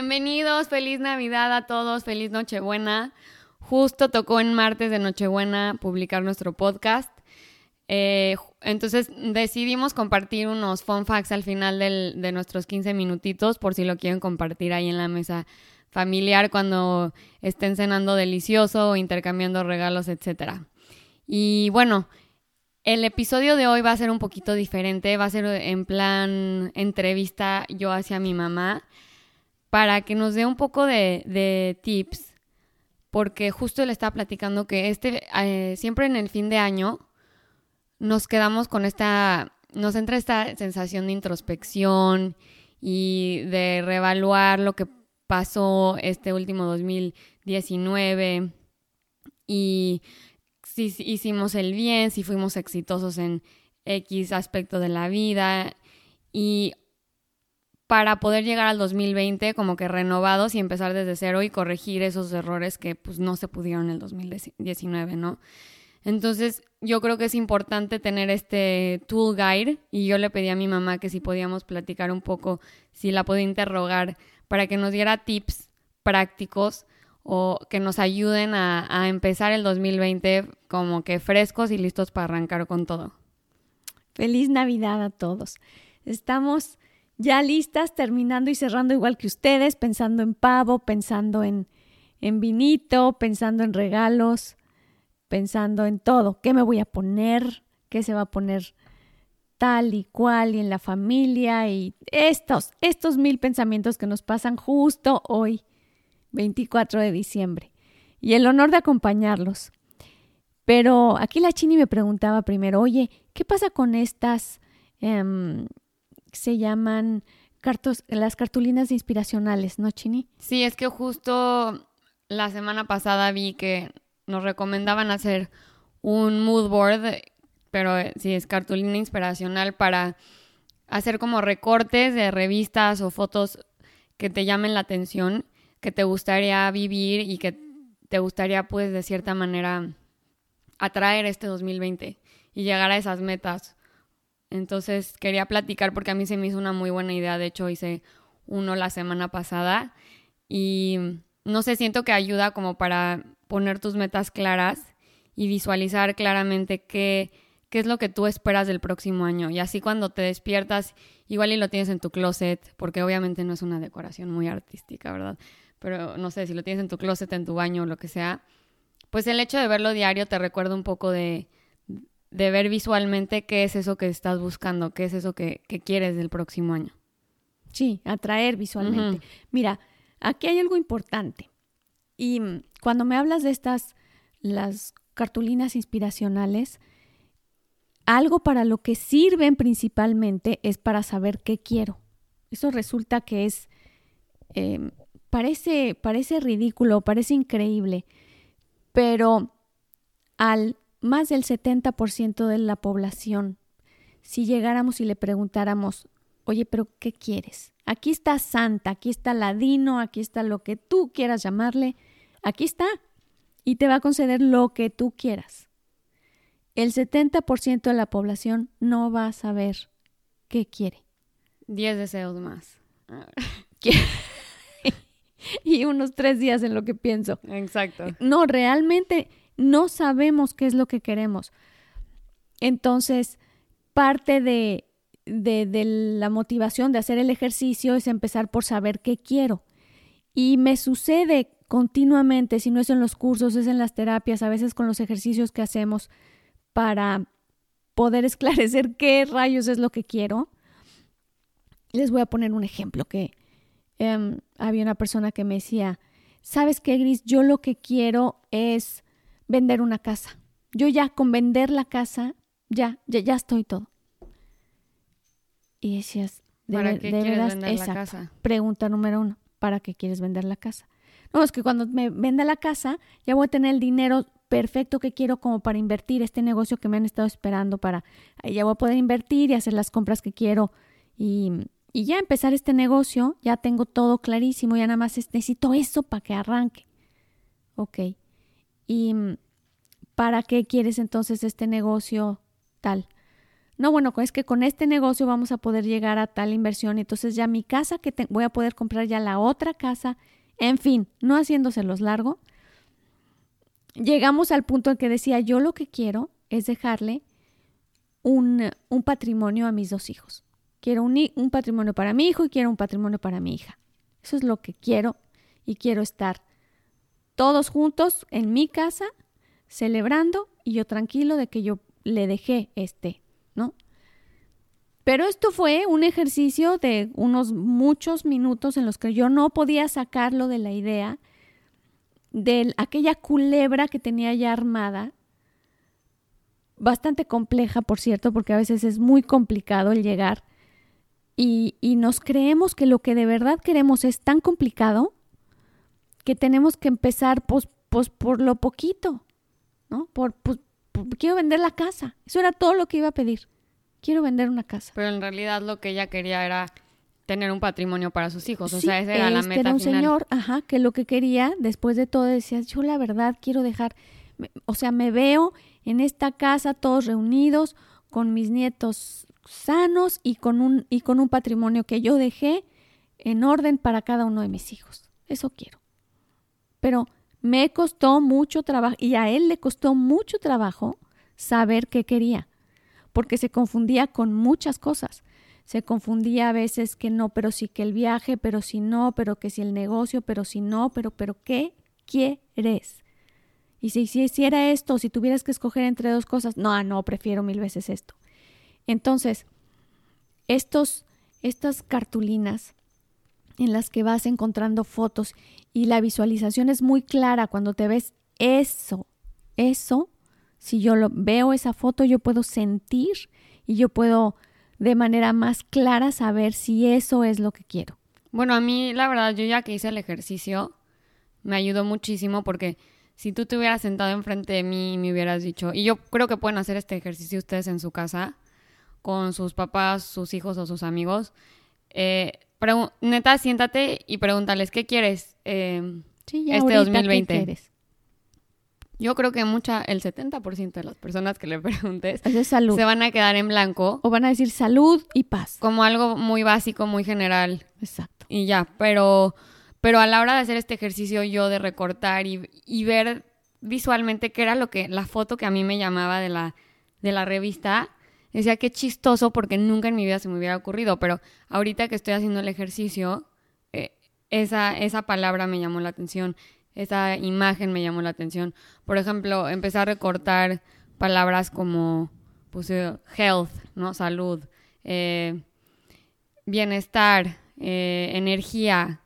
Bienvenidos, feliz Navidad a todos, feliz Nochebuena. Justo tocó en martes de Nochebuena publicar nuestro podcast. Eh, entonces decidimos compartir unos fun facts al final de nuestros 15 minutitos por si lo quieren compartir ahí en la mesa familiar cuando estén cenando delicioso o intercambiando regalos, etc. Y bueno, el episodio de hoy va a ser un poquito diferente, va a ser en plan entrevista yo hacia mi mamá para que nos dé un poco de, tips, porque justo le estaba platicando que este, eh, siempre en el fin de año nos quedamos con esta, nos entra esta sensación de introspección y de reevaluar lo que pasó este último 2019 y si hicimos el bien, si fuimos exitosos en X aspecto de la vida y para poder llegar al 2020 como que renovados y empezar desde cero y corregir esos errores que pues no se pudieron en el 2019, ¿no? Entonces, yo creo que es importante tener este tool guide y yo le pedí a mi mamá que si podíamos platicar un poco, si la podía interrogar para que nos diera tips prácticos o que nos ayuden a, a empezar el 2020 como que frescos y listos para arrancar con todo. Feliz Navidad a todos. Estamos ya listas, terminando y cerrando igual que ustedes, pensando en pavo, pensando en, en vinito, pensando en regalos pensando en todo, qué me voy a poner, qué se va a poner tal y cual y en la familia y estos, estos mil pensamientos que nos pasan justo hoy, 24 de diciembre. Y el honor de acompañarlos. Pero aquí la Chini me preguntaba primero, oye, ¿qué pasa con estas, em, se llaman cartos, las cartulinas inspiracionales, ¿no, Chini? Sí, es que justo la semana pasada vi que nos recomendaban hacer un mood board, pero eh, si es cartulina inspiracional para hacer como recortes de revistas o fotos que te llamen la atención, que te gustaría vivir y que te gustaría pues de cierta manera atraer este 2020 y llegar a esas metas. Entonces quería platicar porque a mí se me hizo una muy buena idea, de hecho hice uno la semana pasada y no sé, siento que ayuda como para poner tus metas claras y visualizar claramente qué, qué es lo que tú esperas del próximo año. Y así cuando te despiertas, igual y lo tienes en tu closet, porque obviamente no es una decoración muy artística, ¿verdad? Pero no sé, si lo tienes en tu closet, en tu baño, o lo que sea, pues el hecho de verlo diario te recuerda un poco de, de ver visualmente qué es eso que estás buscando, qué es eso que, que quieres del próximo año. Sí, atraer visualmente. Mira, aquí hay algo importante. Y cuando me hablas de estas, las cartulinas inspiracionales, algo para lo que sirven principalmente es para saber qué quiero. Eso resulta que es, em, parece, parece ridículo, parece increíble, pero al más del 70% de la población, si llegáramos y le preguntáramos, oye, pero ¿qué quieres? Aquí está Santa, aquí está Ladino, aquí está lo que tú quieras llamarle, Aquí está. Y te va a conceder lo que tú quieras. El 70% de la población no va a saber qué quiere. Diez deseos más. y unos tres días en lo que pienso. Exacto. No, realmente no sabemos qué es lo que queremos. Entonces, parte de, de, la motivación de hacer el ejercicio es empezar por saber qué quiero. Y me sucede continuamente, si no es en los cursos, es en las terapias, a veces con los ejercicios que hacemos para poder esclarecer qué rayos es lo que quiero. Les voy a poner un ejemplo que em, había una persona que me decía, ¿sabes qué, Gris? Yo lo que quiero es vender una casa. Yo ya con vender la casa, ya, ya, ya estoy todo. Y decías, ¿de, ¿Para qué quieres vender la casa? Pregunta número uno, ¿para qué quieres vender la casa? No, es que cuando me venda la casa ya voy a tener el dinero perfecto que quiero como para invertir este negocio que me han estado esperando para, ya voy a poder invertir y hacer las compras que quiero y, y ya empezar este negocio, ya tengo todo clarísimo, ya nada más necesito eso para que arranque. Ok. ¿Y para qué quieres entonces este negocio tal? No, bueno, es que con este negocio vamos a poder llegar a tal inversión. Entonces ya mi casa que voy a poder comprar ya la otra casa. En fin, no haciéndoselos largo. Llegamos al punto en que decía, yo lo que quiero es dejarle un, un patrimonio a mis dos hijos. Quiero un, un patrimonio para mi hijo y quiero un patrimonio para mi hija. Eso es lo que quiero y quiero estar todos juntos en mi casa celebrando y yo tranquilo de que yo le dejé este, ¿no? Pero esto fue un ejercicio de unos muchos minutos en los que yo no podía sacarlo de la idea de aquella culebra que tenía ya armada, bastante compleja, por cierto, porque a veces es muy complicado el llegar y, y nos creemos que lo que de verdad queremos es tan complicado que tenemos que empezar pues, pues por lo poquito, ¿no? Por, pues, quiero vender la casa. Eso era todo lo que iba a pedir. Quiero vender una casa. Pero en realidad lo que ella quería era tener un patrimonio para sus hijos. O sea, esa era la meta era un final. señor, ajá, que lo que quería, después de todo, decía, yo la verdad quiero dejar, o sea, me veo en esta casa todos reunidos, con mis nietos sanos y con un, y con un patrimonio que yo dejé en orden para cada uno de mis hijos. Eso quiero. Pero me costó mucho trabajo y a él le costó mucho trabajo saber qué quería, porque se confundía con muchas cosas. Se confundía a veces que no, pero sí que el viaje, pero si no, pero que si el negocio, pero si no, pero, pero ¿qué quieres? Y si, si hiciera esto, si tuvieras que escoger entre dos cosas, no, no, prefiero mil veces esto. Entonces, estos, estas cartulinas en las que vas encontrando fotos y la visualización es muy clara cuando te ves eso, eso, si yo lo veo esa foto, yo puedo sentir y yo puedo de manera más clara saber si eso es lo que quiero. Bueno, a mí la verdad, yo ya que hice el ejercicio, me ayudó muchísimo porque si tú te hubieras sentado enfrente de mí y me hubieras dicho, y yo creo que pueden hacer este ejercicio ustedes en su casa, con sus papás, sus hijos o sus amigos, eh, neta, siéntate y pregúntales, ¿qué quieres eh, este 2020? Yo creo que mucha, el 70% de las personas que le preguntes se van a quedar en blanco. O van a decir salud y paz. Como algo muy básico, muy general. Exacto. Y ya, pero, pero a la hora de hacer este ejercicio yo de recortar y, y ver visualmente qué era lo que, la foto que a mí me llamaba de la, de la revista, Decía, qué chistoso porque nunca en mi vida se me hubiera ocurrido, pero ahorita que estoy haciendo el ejercicio, esa, esa palabra me llamó la atención, esa imagen me llamó la atención. Por ejemplo, empecé a recortar palabras como, puse health, ¿no? Salud, eh, bienestar, eh, energía.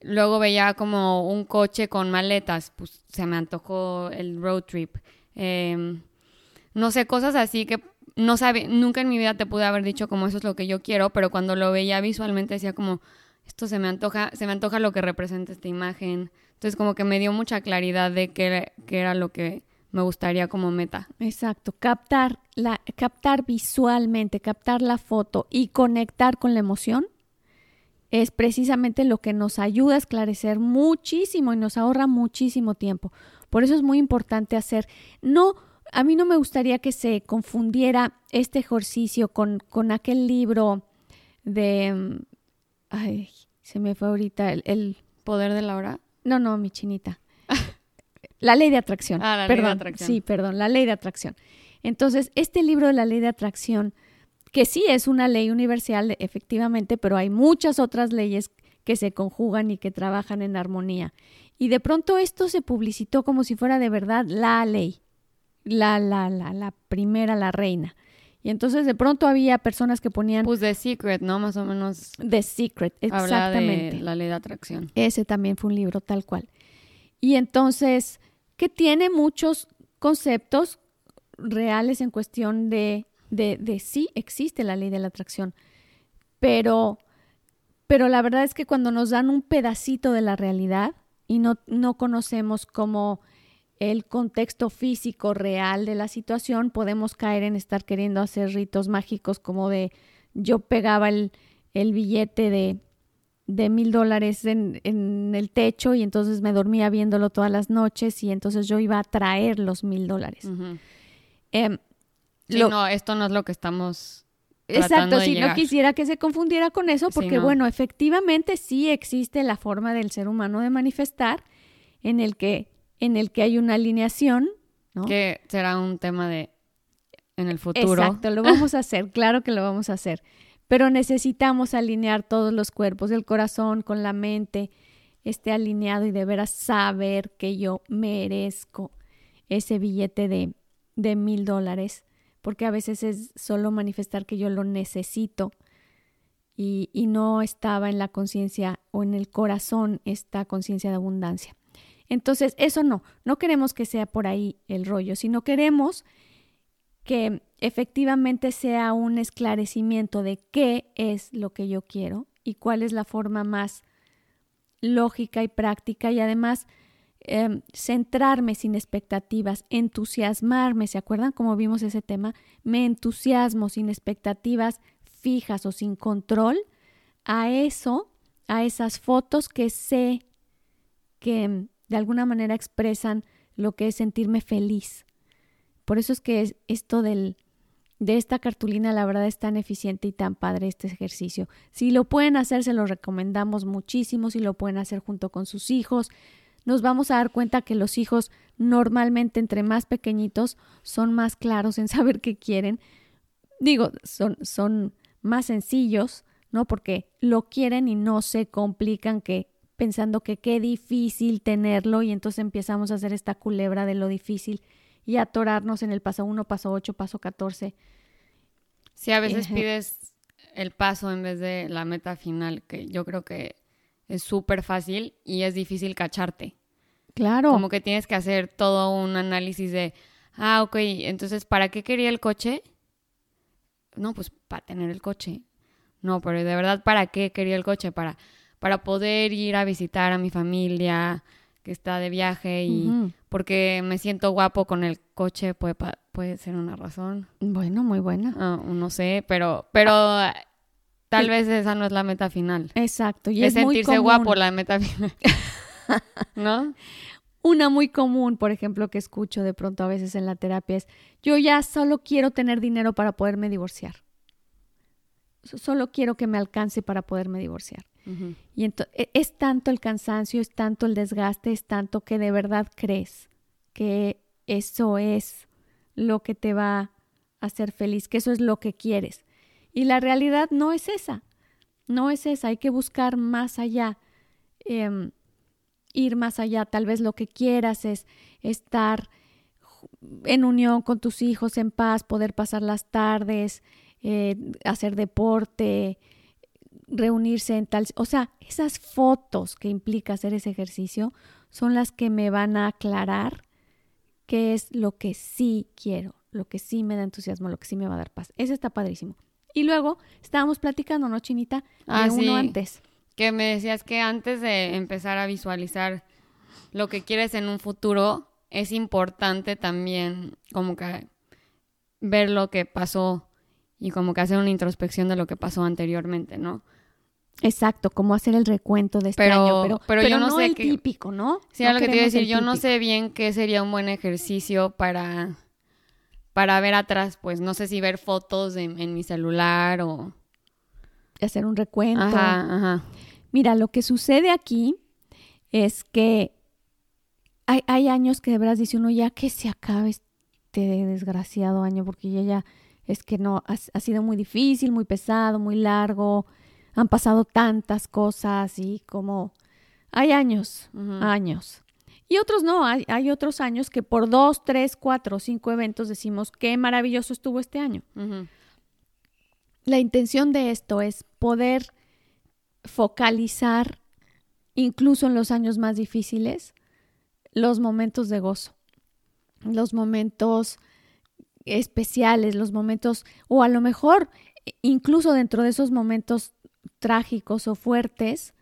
Luego veía como un coche con maletas, pues se me antojó el road trip. no sé, cosas así que no sabe, nunca en mi vida te pude haber dicho como eso es lo que yo quiero, pero cuando lo veía visualmente decía como esto se me antoja, se me antoja lo que representa esta imagen. Entonces como que me dio mucha claridad de qué, era lo que me gustaría como meta. Exacto, captar la captar visualmente, captar la foto y conectar con la emoción es precisamente lo que nos ayuda a esclarecer muchísimo y nos ahorra muchísimo tiempo. Por eso es muy importante hacer no a mí no me gustaría que se confundiera este ejercicio con, con aquel libro de... Ay, se me fue ahorita el, poder de la hora. No, no, mi chinita. la ley de atracción. Ah, la ley de atracción. Sí, perdón, la ley de atracción. Entonces, este libro de la ley de atracción, que sí es una ley universal, efectivamente, pero hay muchas otras leyes que se conjugan y que trabajan en armonía. Y de pronto esto se publicitó como si fuera de verdad la ley la, la, la, la primera, la reina. Y entonces de pronto había personas que ponían... Pues The Secret, ¿no? Más o menos. The Secret, exactamente. De la ley de atracción. Ese también fue un libro tal cual. Y entonces, que tiene muchos conceptos reales en cuestión de, de, de sí existe la ley de la atracción. Pero, pero la verdad es que cuando nos dan un pedacito de la realidad y no, no conocemos cómo el contexto físico real de la situación, podemos caer en estar queriendo hacer ritos mágicos como de yo pegaba el, el billete de, de mil dólares en, en, el techo y entonces me dormía viéndolo todas las noches y entonces yo iba a traer los mil dólares. Em, no, esto no es lo que estamos Exacto, si no quisiera que se confundiera con eso, porque bueno, efectivamente sí existe la forma del ser humano de manifestar en el que, en el que hay una alineación, ¿no? Que será un tema de en el futuro. Exacto, lo vamos a hacer, claro que lo vamos a hacer. Pero necesitamos alinear todos los cuerpos, el corazón con la mente, esté alineado y de veras saber que yo merezco ese billete de, de mil dólares, porque a veces es solo manifestar que yo lo necesito y, y no estaba en la conciencia o en el corazón esta conciencia de abundancia. Entonces, eso no, no queremos que sea por ahí el rollo, sino queremos que efectivamente sea un esclarecimiento de qué es lo que yo quiero y cuál es la forma más lógica y práctica y además em, centrarme sin expectativas, entusiasmarme, ¿se acuerdan cómo vimos ese tema? Me entusiasmo sin expectativas fijas o sin control a eso, a esas fotos que sé que de alguna manera expresan lo que es sentirme feliz. Por eso es que esto del, de esta cartulina, la verdad, es tan eficiente y tan padre este ejercicio. Si lo pueden hacer, se lo recomendamos muchísimo. Si lo pueden hacer junto con sus hijos, nos vamos a dar cuenta que los hijos normalmente entre más pequeñitos son más claros en saber qué quieren. Digo, son, son más sencillos, ¿no? Porque lo quieren y no se complican que pensando que qué difícil tenerlo y entonces empezamos a hacer esta culebra de lo difícil y atorarnos en el paso 1, paso 8, paso 14. Sí, a veces pides el paso en vez de la meta final, que yo creo que es súper fácil y es difícil cacharte. Claro. Como que tienes que hacer todo un análisis de, ah, ok, entonces, ¿para qué quería el coche? No, pues para tener el coche. No, pero de verdad, ¿para qué quería el coche? Para, para poder ir a visitar a mi familia, que está de viaje y porque me siento guapo con el coche puede, puede ser una razón. Bueno, muy buena. Ah, no sé, pero, pero tal vez esa no es la meta final. Exacto. Y es, sentirse guapo la meta final. ¿No? Una muy común, por ejemplo, que escucho de pronto a veces en la terapia es, yo ya solo quiero tener dinero para poderme divorciar. Solo quiero que me alcance para poderme divorciar. Y e, es tanto el cansancio, es tanto el desgaste, es tanto que de verdad crees que eso es lo que te va a hacer feliz, que eso es lo que quieres. Y la realidad no es esa, no es esa, hay que buscar más allá, em, ir más allá, tal vez lo que quieras es estar en unión con tus hijos, en paz, poder pasar las tardes, eh, hacer deporte, reunirse en tal, o sea, esas fotos que implica hacer ese ejercicio son las que me van a aclarar qué es lo que sí quiero, lo que sí me da entusiasmo, lo que sí me va a dar paz. Eso está padrísimo. Y luego estábamos platicando, ¿no, Chinita? De ah, uno antes. Que me decías que antes de empezar a visualizar lo que quieres en un futuro, es importante también como que ver lo que pasó y como que hacer una introspección de lo que pasó anteriormente, ¿no? Exacto, como hacer el recuento de este año, pero, pero, yo no, sé el típico, ¿no? Sí, lo que te iba a decir, yo no sé bien qué sería un buen ejercicio para, para ver atrás, pues no sé si ver fotos en mi celular o... Hacer un recuento. Ajá, ajá. Mira, lo que sucede aquí es que hay, hay años que de verdad dice uno ya que se acabe este desgraciado año, porque ya, ya es que no, ha, ha sido muy difícil, muy pesado, muy largo, han pasado tantas cosas y como hay años, años. Y otros no, hay, hay, otros años que por dos, tres, cuatro, cinco eventos decimos qué maravilloso estuvo este año. La intención de esto es poder focalizar, incluso en los años más difíciles, los momentos de gozo, los momentos especiales, los momentos, o a lo mejor incluso dentro de esos momentos trágicos o fuertes,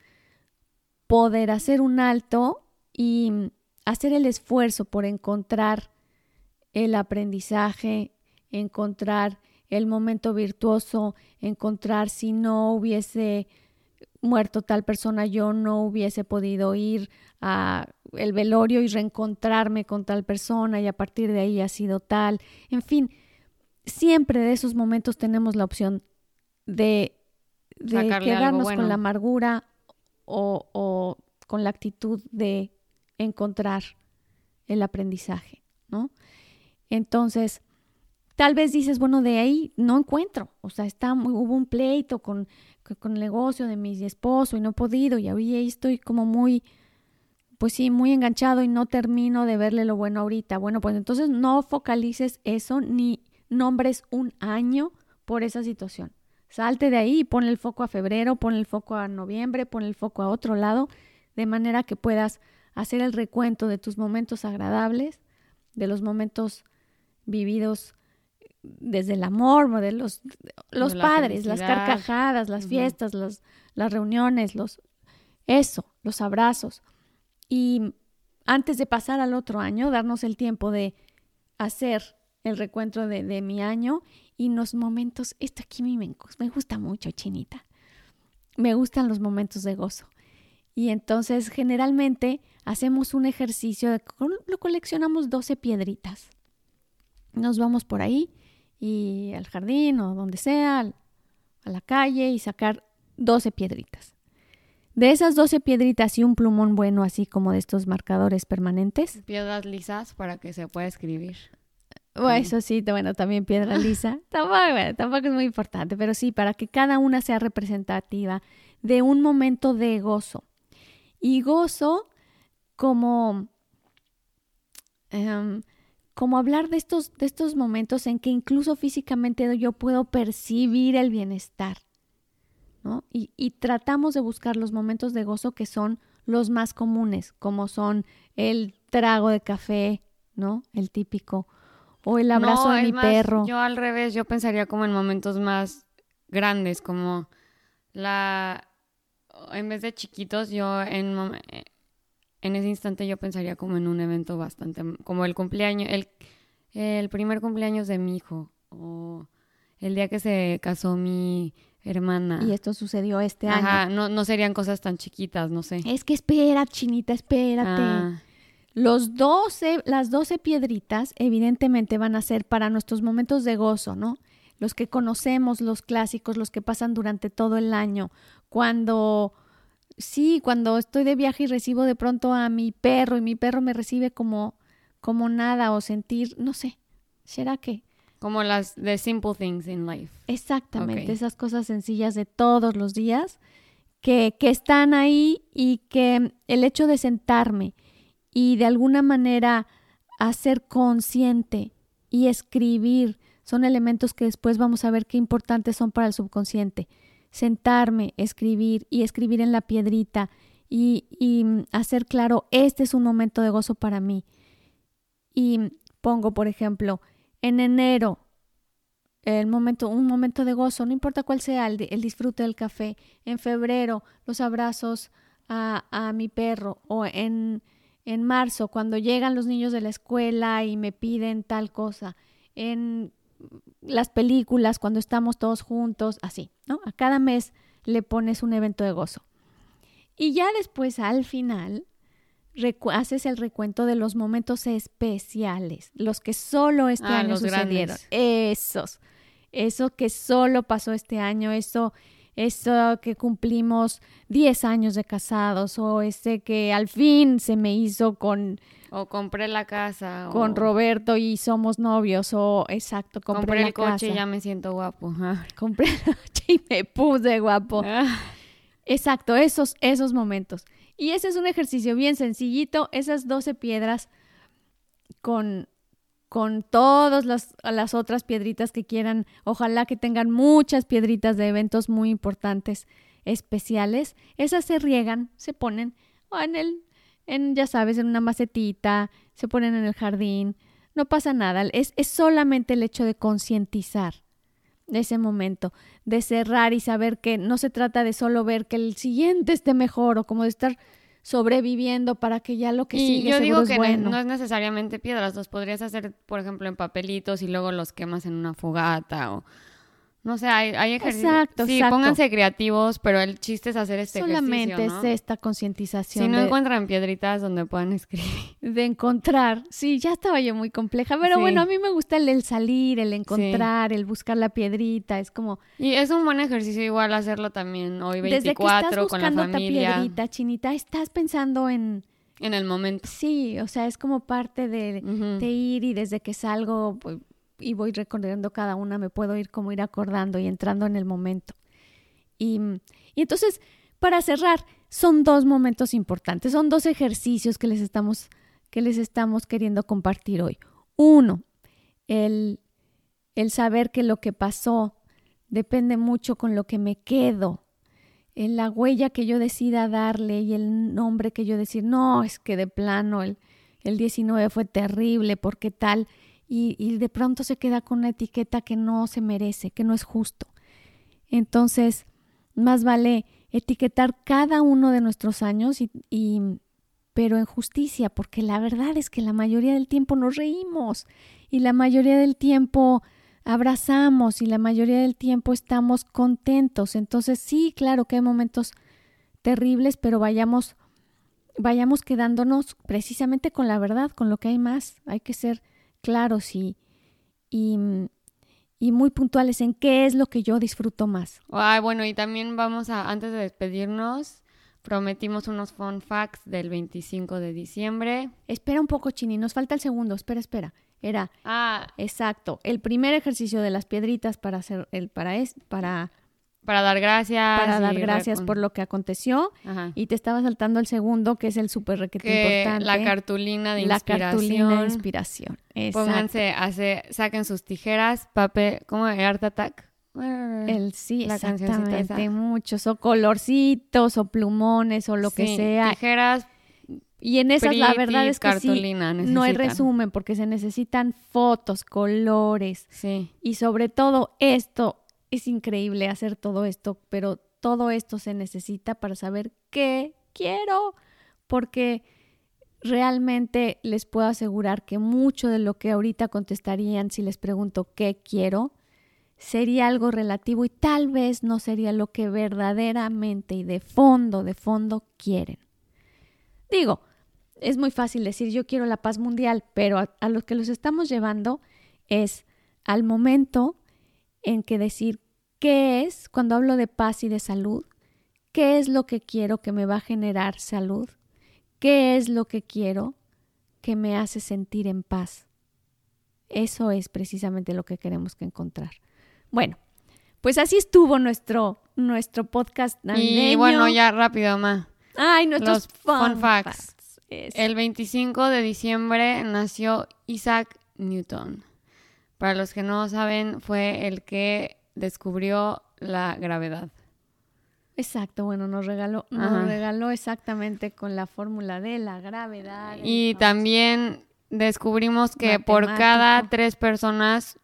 poder hacer un alto y hacer el esfuerzo por encontrar el aprendizaje, encontrar el momento virtuoso, encontrar si no hubiese muerto tal persona, yo no hubiese podido ir a el velorio y reencontrarme con tal persona y a partir de ahí ha sido tal. En fin, siempre de esos momentos tenemos la opción de, de Sacarle algo quedarnos bueno. con la amargura o, o con la actitud de encontrar el aprendizaje, ¿no? Entonces, tal vez dices, bueno, de ahí no encuentro, o sea, está, muy- hubo un pleito con, con- con el negocio de mi esposo y no he podido y ahí estoy como muy, pues sí, muy enganchado y no termino de verle lo bueno ahorita. Bueno, pues entonces no focalices eso ni nombres un año por esa situación. Salte de ahí y pon el foco a febrero, pon el foco a noviembre, pon el foco a otro lado, de manera que puedas hacer el recuento de tus momentos agradables, de los momentos vividos desde el amor, de los, los De la padres, las carcajadas, las fiestas, los- las reuniones, los, eso, los abrazos. Y antes de pasar al otro año, darnos el tiempo de hacer el recuento de, mi año y los momentos, esto aquí me, me gusta mucho, Chinita. Me gustan los momentos de gozo. Y entonces generalmente hacemos un ejercicio, de, lo coleccionamos 12 piedritas. Nos vamos por ahí y al jardín o donde sea, a la calle y sacar 12 piedritas. De esas 12 piedritas y un plumón bueno, así como de estos marcadores permanentes. Piedras lisas para que se pueda escribir. Bueno, eso sí, bueno, también piedra lisa. tampoco, bueno, tampoco es muy importante, pero sí, para que cada una sea representativa de un momento de gozo. Y gozo como, em, como hablar de estos, de estos momentos en que incluso físicamente yo puedo percibir el bienestar. ¿no? Y, y tratamos de buscar los momentos de gozo que son los más comunes, como son el trago de café, ¿no? El típico. O el abrazo No, de mi más, perro. Yo al revés, yo pensaría como en momentos más grandes, como la... En vez de chiquitos, yo en, mom- en ese instante yo pensaría como en un evento bastante... Como el cumpleaños, el, el primer cumpleaños de mi hijo, o el día que se casó mi hermana. Y esto sucedió este año. Ajá, no, no serían cosas tan chiquitas, no sé. Es que espera, chinita, espérate. Ah, Los 12, las 12 piedritas evidentemente van a ser para nuestros momentos de gozo, ¿no? Los que conocemos, los clásicos, los que pasan durante todo el año. Cuando, sí, cuando estoy de viaje y recibo de pronto a mi perro y mi perro me recibe como, como nada o sentir, no sé, ¿será que? como las de simple things in life. Exactamente, esas cosas sencillas de todos los días que, que están ahí y que el hecho de sentarme y de alguna manera hacer consciente y escribir son elementos que después vamos a ver qué importantes son para el subconsciente. Sentarme, escribir y escribir en la piedrita y, y mm, hacer claro, este es un momento de gozo para mí. Y pongo, por ejemplo, en enero, el momento, un momento de gozo, no importa cuál sea, el, el disfrute del café. En febrero, los abrazos a, a mi perro. O en, en marzo, cuando llegan los niños de la escuela y me piden tal cosa. En las películas, cuando estamos todos juntos, así, ¿no? A cada mes le pones un evento de gozo. Y ya después, al final, haces el recuento de los momentos especiales, los que solo este Ah, año los sucedieron. grandes. Esos, eso que solo pasó este año, eso, eso que cumplimos 10 años de casados, o ese que al fin se me hizo con, O compré la casa. con o Roberto y somos novios, o exacto, compré, compré, la el coche y ya me siento guapo. Compré el coche y me puse guapo. Ah, Exacto, esos, esos momentos. Y ese es un ejercicio bien sencillito, esas 12 piedras con, con todas las, otras piedritas que quieran. Ojalá que tengan muchas piedritas de eventos muy importantes, especiales. Esas se riegan, se ponen o en el, en, ya sabes, en una macetita, se ponen en el jardín. No pasa nada, es, es solamente el hecho de concientizar ese momento, de cerrar y saber que no se trata de solo ver que el siguiente esté mejor o como de estar sobreviviendo para que ya lo que y sigue yo digo que bueno. no es necesariamente piedras, los podrías hacer, por ejemplo, en papelitos y luego los quemas en una fogata o No sé, hay, hay ejercicios. Exacto, sí, exacto. pónganse creativos, pero el chiste es hacer este Solamente ejercicio, ¿no? es esta concientización Si no de, encuentran piedritas donde puedan escribir. de encontrar. Sí, ya estaba yo muy compleja, pero Sí. bueno, a mí me gusta el, el salir, el encontrar, el buscar la piedrita, es como Y es un buen ejercicio igual hacerlo también hoy desde que estás 24 con la familia piedrita, chinita, estás pensando en en el momento. sí, o sea, es como parte de, de ir y desde que salgo pues, y voy recordando cada una, me puedo ir como ir acordando y entrando en el momento. Y, entonces, para cerrar, son dos momentos importantes, son dos ejercicios que les estamos, que les estamos queriendo compartir hoy. Uno, el, el saber que lo que pasó depende mucho con lo que me quedo, en la huella que yo decida darle y el nombre que yo decir, no, es que de plano el, el 19 fue terrible, porque tal, y, y de pronto se queda con una etiqueta que no se merece, que no es justo. Entonces, más vale etiquetar cada uno de nuestros años y, y pero en justicia, porque la verdad es que la mayoría del tiempo nos reímos y la mayoría del tiempo abrazamos y la mayoría del tiempo estamos contentos. Entonces, sí, claro que hay momentos terribles, pero vayamos vayamos quedándonos precisamente con la verdad, con lo que hay más. Hay que ser claros y, y, y muy puntuales en qué es lo que yo disfruto más. Ay, bueno, y también vamos a, antes de despedirnos, prometimos unos fun facts del 25 de diciembre. Espera un poco, Chini, nos falta el segundo. Espera, espera. Era Ah, exacto. El primer ejercicio de las piedritas para hacer el para es para para dar gracias. para dar gracias por lo que aconteció Ajá. y te estaba saltando el segundo que es el súper requete Que importante. la cartulina de la inspiración. cartulina de inspiración. Exacto. Pónganse, hace, saquen sus tijeras, papel, ¿cómo? Art Attack. El sí, La exactamente, muchos, o colorcitos, o plumones, o lo que sea. Tijeras, Y en esas la verdad es que sí, no hay resumen porque se necesitan fotos, colores Sí. y sobre todo esto, es increíble hacer todo esto, pero todo esto se necesita para saber qué quiero, porque realmente les puedo asegurar que mucho de lo que ahorita contestarían si les pregunto qué quiero, sería algo relativo y tal vez no sería lo que verdaderamente y de fondo, de fondo quieren. Digo, es muy fácil decir yo quiero la paz mundial, pero a, a lo que los estamos llevando es al momento en que decir qué es, cuando hablo de paz y de salud, qué es lo que quiero que me va a generar salud, qué es lo que quiero que me hace sentir en paz. Eso es precisamente lo que queremos que encontrar. Bueno, pues así estuvo nuestro, nuestro podcast Y navideño. bueno, ya rápido, ma. Ay, nuestros los fun facts. El 25 de diciembre nació Isaac Newton. Para los que no saben, fue el que descubrió la gravedad. Exacto, bueno, nos regaló, Ajá. nos regaló exactamente con la fórmula de la gravedad. Y también descubrimos que por cada tres personas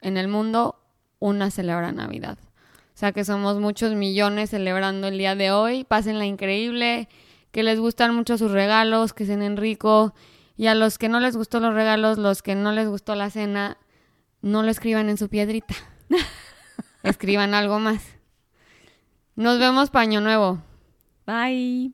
en el mundo, una celebra Navidad. O sea que somos muchos millones celebrando el día de hoy. Pásenla increíble, que les gustan mucho sus regalos, que cenen rico. Y a los que no les gustó los regalos, los que no les gustó la cena, no lo escriban en su piedrita. Escriban algo más. Nos vemos paño nuevo. Bye.